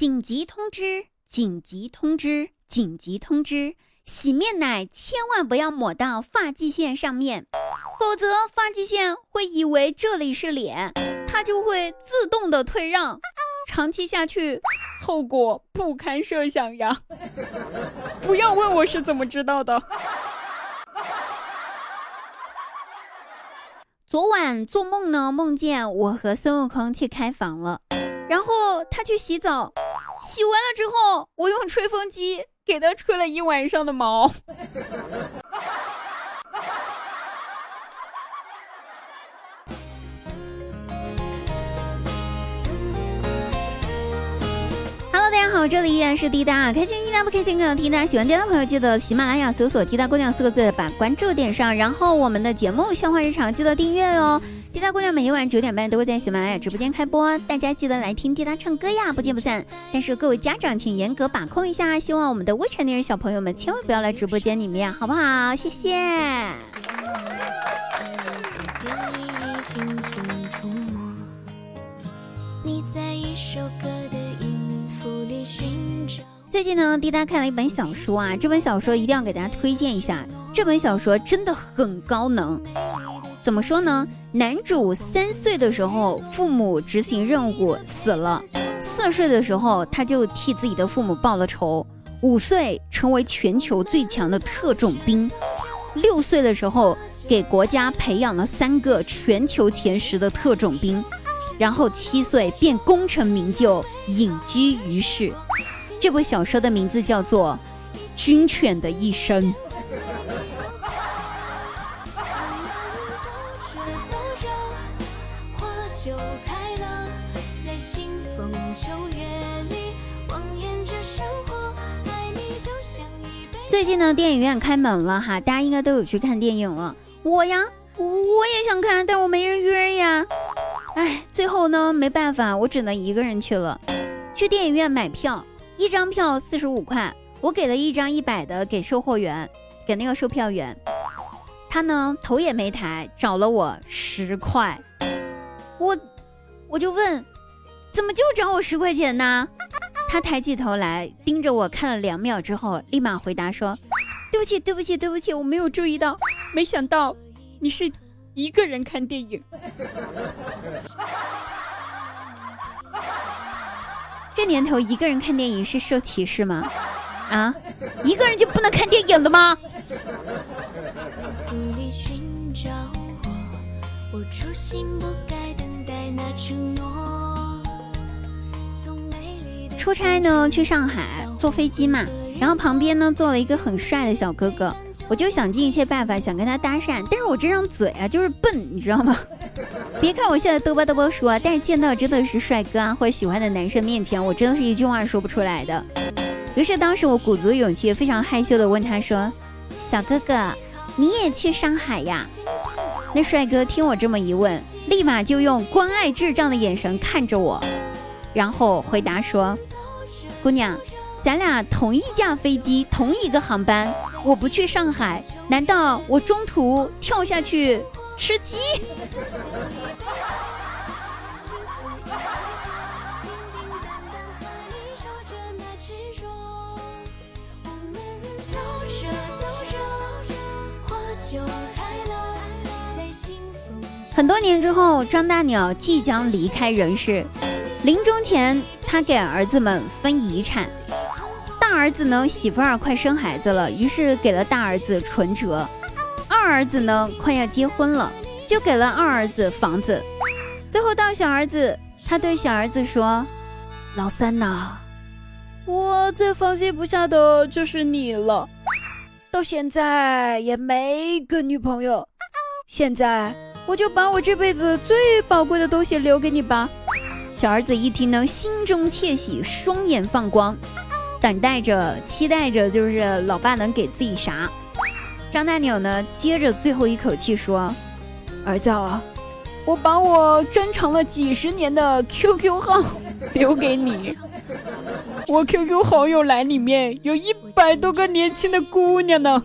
紧急通知！紧急通知！紧急通知！洗面奶千万不要抹到发际线上面，否则发际线会以为这里是脸，它就会自动的退让，长期下去，后果不堪设想呀！不要问我是怎么知道的。昨晚做梦呢，梦见我和孙悟空去开房了，然后他去洗澡，洗完了之后，我用吹风机给它吹了一晚上的毛。好，这里依然是滴答，开心滴答不开心更要滴答。喜欢滴答朋友记得喜马拉雅搜索“滴答姑娘”四个字，把关注点上。然后我们的节目《笑话日常》记得订阅哦。滴答姑娘每天晚九点半都会在喜马拉雅直播间开播，大家记得来听滴答唱歌呀，不见不散。但是各位家长请严格把控一下，希望我们的未成年人小朋友们千万不要来直播间里面，好不好？谢谢。你在一首歌。最近呢，滴答看了一本小说啊，这本小说一定要给大家推荐一下。这本小说真的很高能。怎么说呢？男主三岁的时候，父母执行任务死了；四岁的时候，他就替自己的父母报了仇；五岁成为全球最强的特种兵；六岁的时候，给国家培养了三个全球前十的特种兵；然后七岁便功成名就，隐居于世。这部小说的名字叫做《军犬的一生》。最近呢，电影院开门了哈，大家应该都有去看电影了。我呀，我也想看，但我没人约呀。哎，最后呢，没办法，我只能一个人去了。去电影院买票，一张票四十五块，我给了一张一百的给售货员，给那个售票员。他呢，头也没抬，找了我十块。我，我就问，怎么就找我十块钱呢？他抬起头来，盯着我看了两秒之后，立马回答说：“对不起，对不起，对不起，我没有注意到，没想到你是一个人看电影。这年头一个人看电影是受歧视吗？啊，一个人就不能看电影了吗？”出差呢，去上海坐飞机嘛，然后旁边呢坐了一个很帅的小哥哥，我就想尽一切办法想跟他搭讪，但是我这张嘴啊就是笨，你知道吗？别看我现在嘚啵嘚啵说，但是见到真的是帅哥啊或者喜欢的男生面前，我真的是一句话说不出来的。于是当时我鼓足勇气，非常害羞的问他说：“小哥哥，你也去上海呀？”那帅哥听我这么一问，立马就用关爱智障的眼神看着我，然后回答说。姑娘，咱俩同一架飞机，同一个航班，我不去上海，难道我中途跳下去吃鸡？很多年之后，张大鸟即将离开人世，临终前。他给儿子们分遗产，大儿子呢媳妇儿快生孩子了，于是给了大儿子存折；二儿子呢快要结婚了，就给了二儿子房子。最后到小儿子，他对小儿子说：“老三呐，我最放心不下的就是你了，到现在也没个女朋友，现在我就把我这辈子最宝贵的东西留给你吧。”小儿子一听呢，心中窃喜，双眼放光，等待着、期待着，就是老爸能给自己啥。张大鸟呢，接着最后一口气说：“儿子，啊我把我珍藏了几十年的 QQ 号 留给你，我 QQ 好友栏里面有一百多个年轻的姑娘呢。”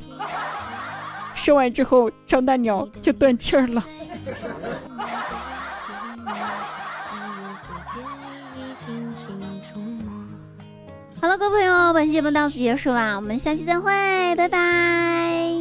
说完之后，张大鸟就断气儿了。好了，各位朋友，本期节目到此结束啦，我们下期再会，拜拜。